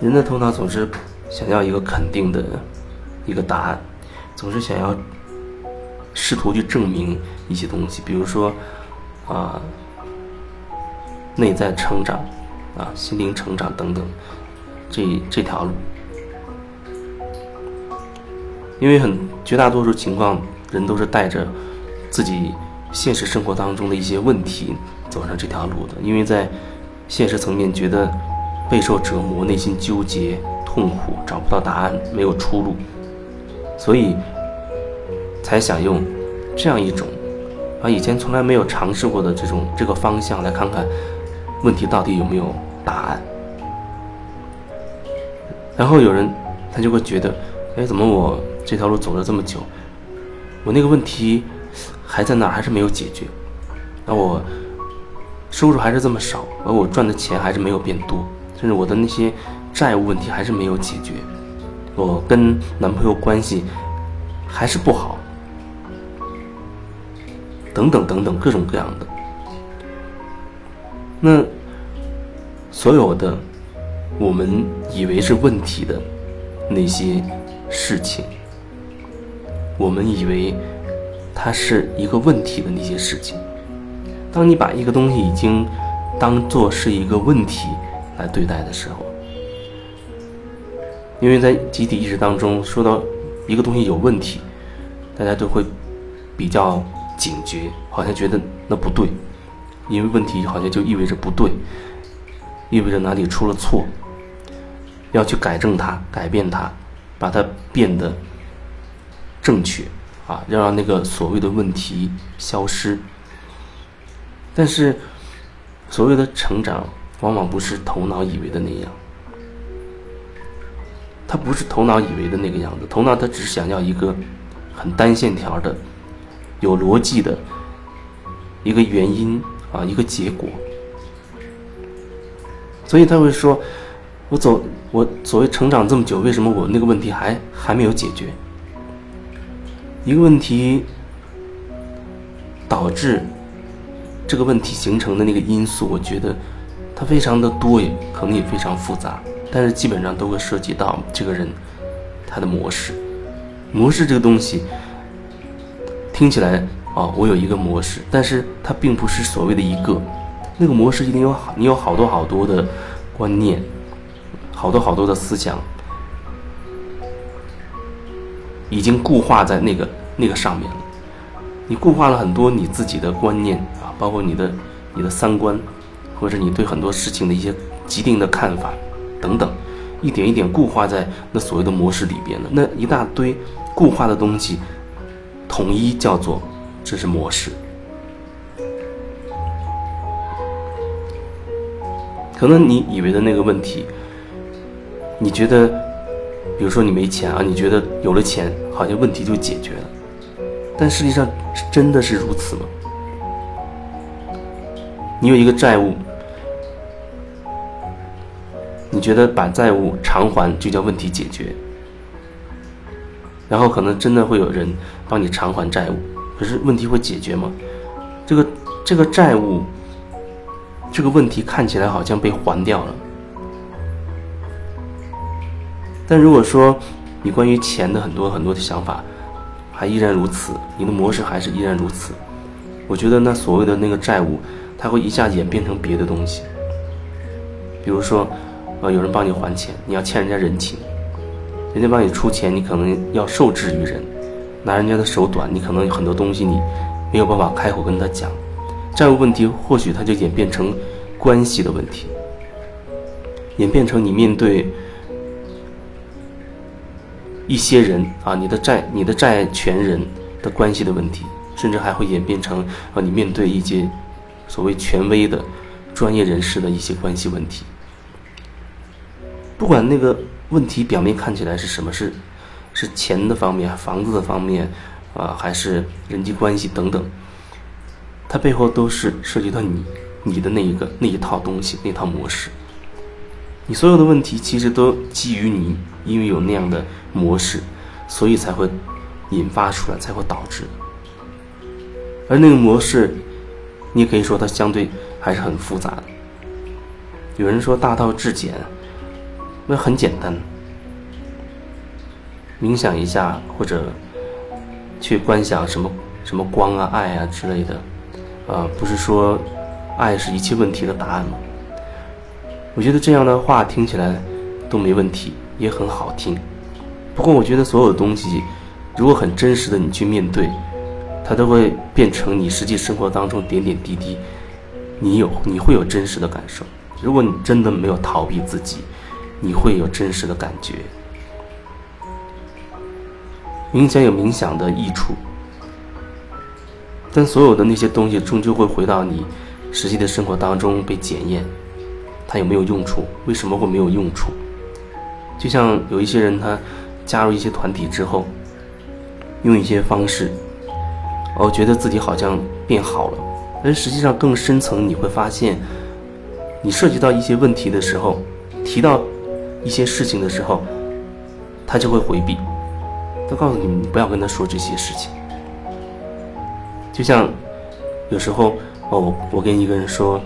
人的头脑总是想要一个肯定的一个答案，总是想要试图去证明一些东西，比如说啊，内在成长啊，心灵成长等等，这这条路，因为很绝大多数情况，人都是带着自己现实生活当中的一些问题走上这条路的，因为在现实层面觉得。备受折磨，内心纠结、痛苦，找不到答案，没有出路，所以才想用这样一种啊以前从来没有尝试过的这种这个方向来看看问题到底有没有答案。然后有人他就会觉得，哎，怎么我这条路走了这么久，我那个问题还在那儿，还是没有解决？那我收入还是这么少，而我赚的钱还是没有变多。甚至我的那些债务问题还是没有解决，我跟男朋友关系还是不好，等等等等各种各样的。那所有的我们以为是问题的那些事情，我们以为它是一个问题的那些事情，当你把一个东西已经当做是一个问题。来对待的时候，因为在集体意识当中，说到一个东西有问题，大家都会比较警觉，好像觉得那不对，因为问题好像就意味着不对，意味着哪里出了错，要去改正它、改变它，把它变得正确啊，要让那个所谓的问题消失。但是，所谓的成长。往往不是头脑以为的那样，他不是头脑以为的那个样子。头脑他只想要一个很单线条的、有逻辑的一个原因啊，一个结果。所以他会说：“我走，我所谓成长这么久，为什么我那个问题还还没有解决？一个问题导致这个问题形成的那个因素，我觉得。”它非常的多，也可能也非常复杂，但是基本上都会涉及到这个人他的模式。模式这个东西听起来哦，我有一个模式，但是它并不是所谓的一个，那个模式一定有好，你有好多好多的观念，好多好多的思想，已经固化在那个那个上面了。你固化了很多你自己的观念啊，包括你的你的三观。或者你对很多事情的一些既定的看法，等等，一点一点固化在那所谓的模式里边了。那一大堆固化的东西，统一叫做这是模式。可能你以为的那个问题，你觉得，比如说你没钱啊，你觉得有了钱好像问题就解决了，但实际上真的是如此吗？你有一个债务。你觉得把债务偿还就叫问题解决，然后可能真的会有人帮你偿还债务，可是问题会解决吗？这个这个债务这个问题看起来好像被还掉了，但如果说你关于钱的很多很多的想法还依然如此，你的模式还是依然如此，我觉得那所谓的那个债务，它会一下演变成别的东西，比如说。呃，有人帮你还钱，你要欠人家人情；人家帮你出钱，你可能要受制于人，拿人家的手短，你可能有很多东西你没有办法开口跟他讲。债务问题或许它就演变成关系的问题，演变成你面对一些人啊，你的债、你的债权人的关系的问题，甚至还会演变成啊，你面对一些所谓权威的专业人士的一些关系问题。不管那个问题表面看起来是什么，事是钱的方面、房子的方面，啊，还是人际关系等等，它背后都是涉及到你你的那一个那一套东西、那套模式。你所有的问题其实都基于你，因为有那样的模式，所以才会引发出来，才会导致。而那个模式，你也可以说它相对还是很复杂的。有人说大道至简。那很简单，冥想一下或者去观想什么什么光啊、爱啊之类的，啊，不是说爱是一切问题的答案吗？我觉得这样的话听起来都没问题，也很好听。不过我觉得所有的东西，如果很真实的你去面对，它都会变成你实际生活当中点点滴滴，你有你会有真实的感受。如果你真的没有逃避自己，你会有真实的感觉。冥想有冥想的益处，但所有的那些东西终究会回到你实际的生活当中被检验，它有没有用处？为什么会没有用处？就像有一些人他加入一些团体之后，用一些方式，哦，觉得自己好像变好了，但实际上更深层你会发现，你涉及到一些问题的时候，提到。一些事情的时候，他就会回避，他告诉你，你不要跟他说这些事情。就像有时候，哦，我我跟一个人说，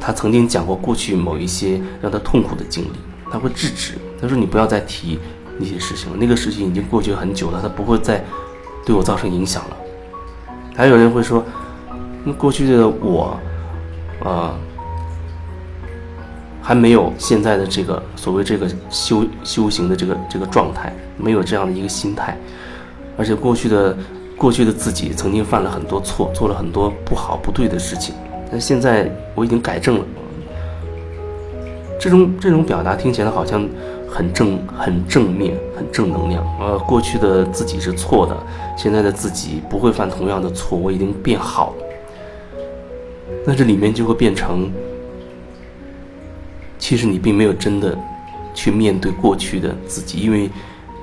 他曾经讲过过去某一些让他痛苦的经历，他会制止，他说你不要再提那些事情了，那个事情已经过去很久了，他不会再对我造成影响了。还有人会说，那过去的我，啊。还没有现在的这个所谓这个修修行的这个这个状态，没有这样的一个心态，而且过去的过去的自己曾经犯了很多错，做了很多不好不对的事情，但现在我已经改正了。这种这种表达听起来好像很正很正面很正能量。呃，过去的自己是错的，现在的自己不会犯同样的错，我已经变好。那这里面就会变成。其实你并没有真的去面对过去的自己，因为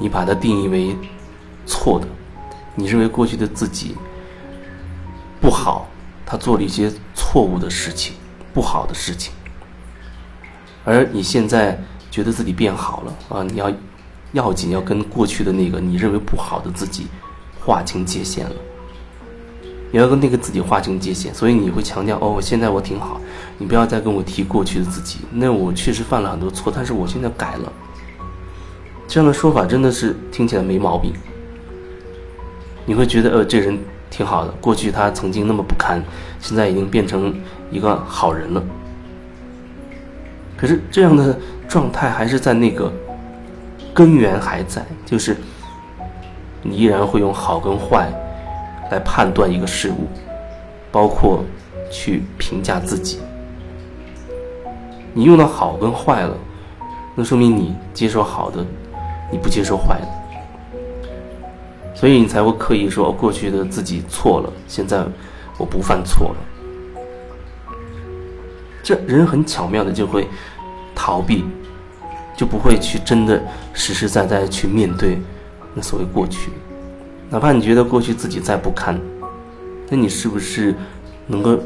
你把它定义为错的，你认为过去的自己不好，他做了一些错误的事情，不好的事情，而你现在觉得自己变好了啊，你要要紧要跟过去的那个你认为不好的自己划清界限了。你要跟那个自己划清界限，所以你会强调哦，现在我挺好，你不要再跟我提过去的自己。那我确实犯了很多错，但是我现在改了。这样的说法真的是听起来没毛病。你会觉得呃，这人挺好的，过去他曾经那么不堪，现在已经变成一个好人了。可是这样的状态还是在那个根源还在，就是你依然会用好跟坏。来判断一个事物，包括去评价自己。你用的好跟坏了，那说明你接受好的，你不接受坏的，所以你才会刻意说过去的自己错了，现在我不犯错了。这人很巧妙的就会逃避，就不会去真的实实在在去面对那所谓过去。哪怕你觉得过去自己再不堪，那你是不是能够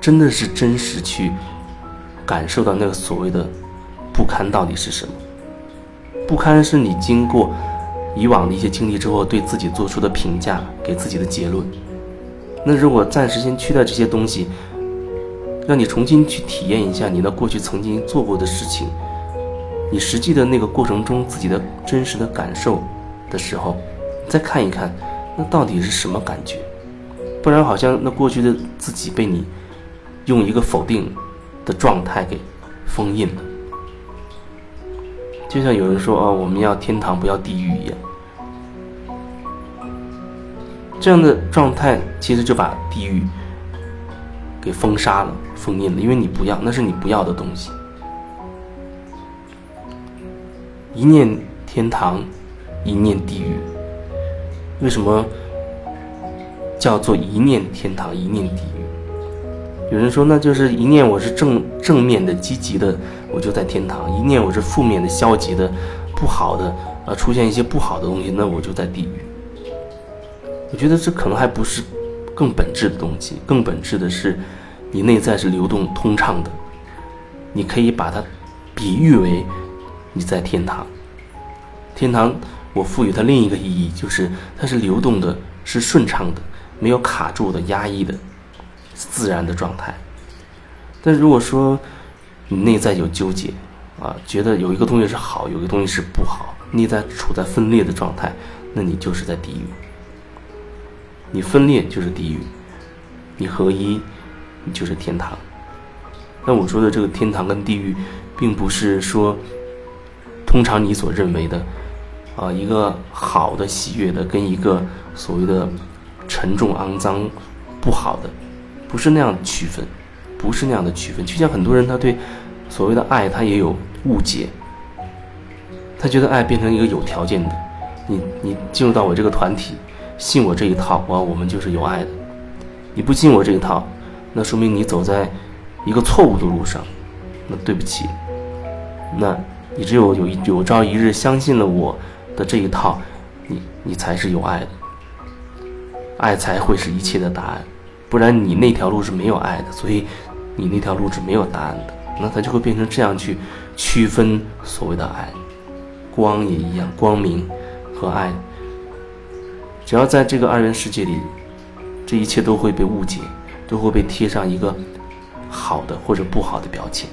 真的是真实去感受到那个所谓的不堪到底是什么？不堪是你经过以往的一些经历之后对自己做出的评价，给自己的结论。那如果暂时先去掉这些东西，让你重新去体验一下你那过去曾经做过的事情，你实际的那个过程中自己的真实的感受的时候。再看一看，那到底是什么感觉？不然好像那过去的自己被你用一个否定的状态给封印了，就像有人说啊，我们要天堂不要地狱一样。这样的状态其实就把地狱给封杀了、封印了，因为你不要，那是你不要的东西。一念天堂，一念地狱。为什么叫做一念天堂，一念地狱？有人说，那就是一念我是正正面的、积极的，我就在天堂；一念我是负面的、消极的、不好的，啊，出现一些不好的东西，那我就在地狱。我觉得这可能还不是更本质的东西，更本质的是你内在是流动通畅的。你可以把它比喻为你在天堂，天堂。我赋予它另一个意义，就是它是流动的，是顺畅的，没有卡住的、压抑的，自然的状态。但如果说你内在有纠结，啊，觉得有一个东西是好，有一个东西是不好，内在处在分裂的状态，那你就是在地狱。你分裂就是地狱，你合一，就是天堂。那我说的这个天堂跟地狱，并不是说通常你所认为的啊一个好的喜悦的跟一个所谓的沉重肮脏不好的，不是那样的区分，不是那样的区分。就像很多人他对所谓的爱，他也有误解，他觉得爱变成一个有条件的，你你进入到我这个团体。信我这一套，哇，我们就是有爱的。你不信我这一套，那说明你走在一个错误的路上。那对不起，那你只有有一有朝一日相信了我的这一套，你你才是有爱的。爱才会是一切的答案，不然你那条路是没有爱的，所以你那条路是没有答案的。那它就会变成这样去区分所谓的爱，光也一样，光明和爱。只要在这个二元世界里，这一切都会被误解，都会被贴上一个好的或者不好的标签。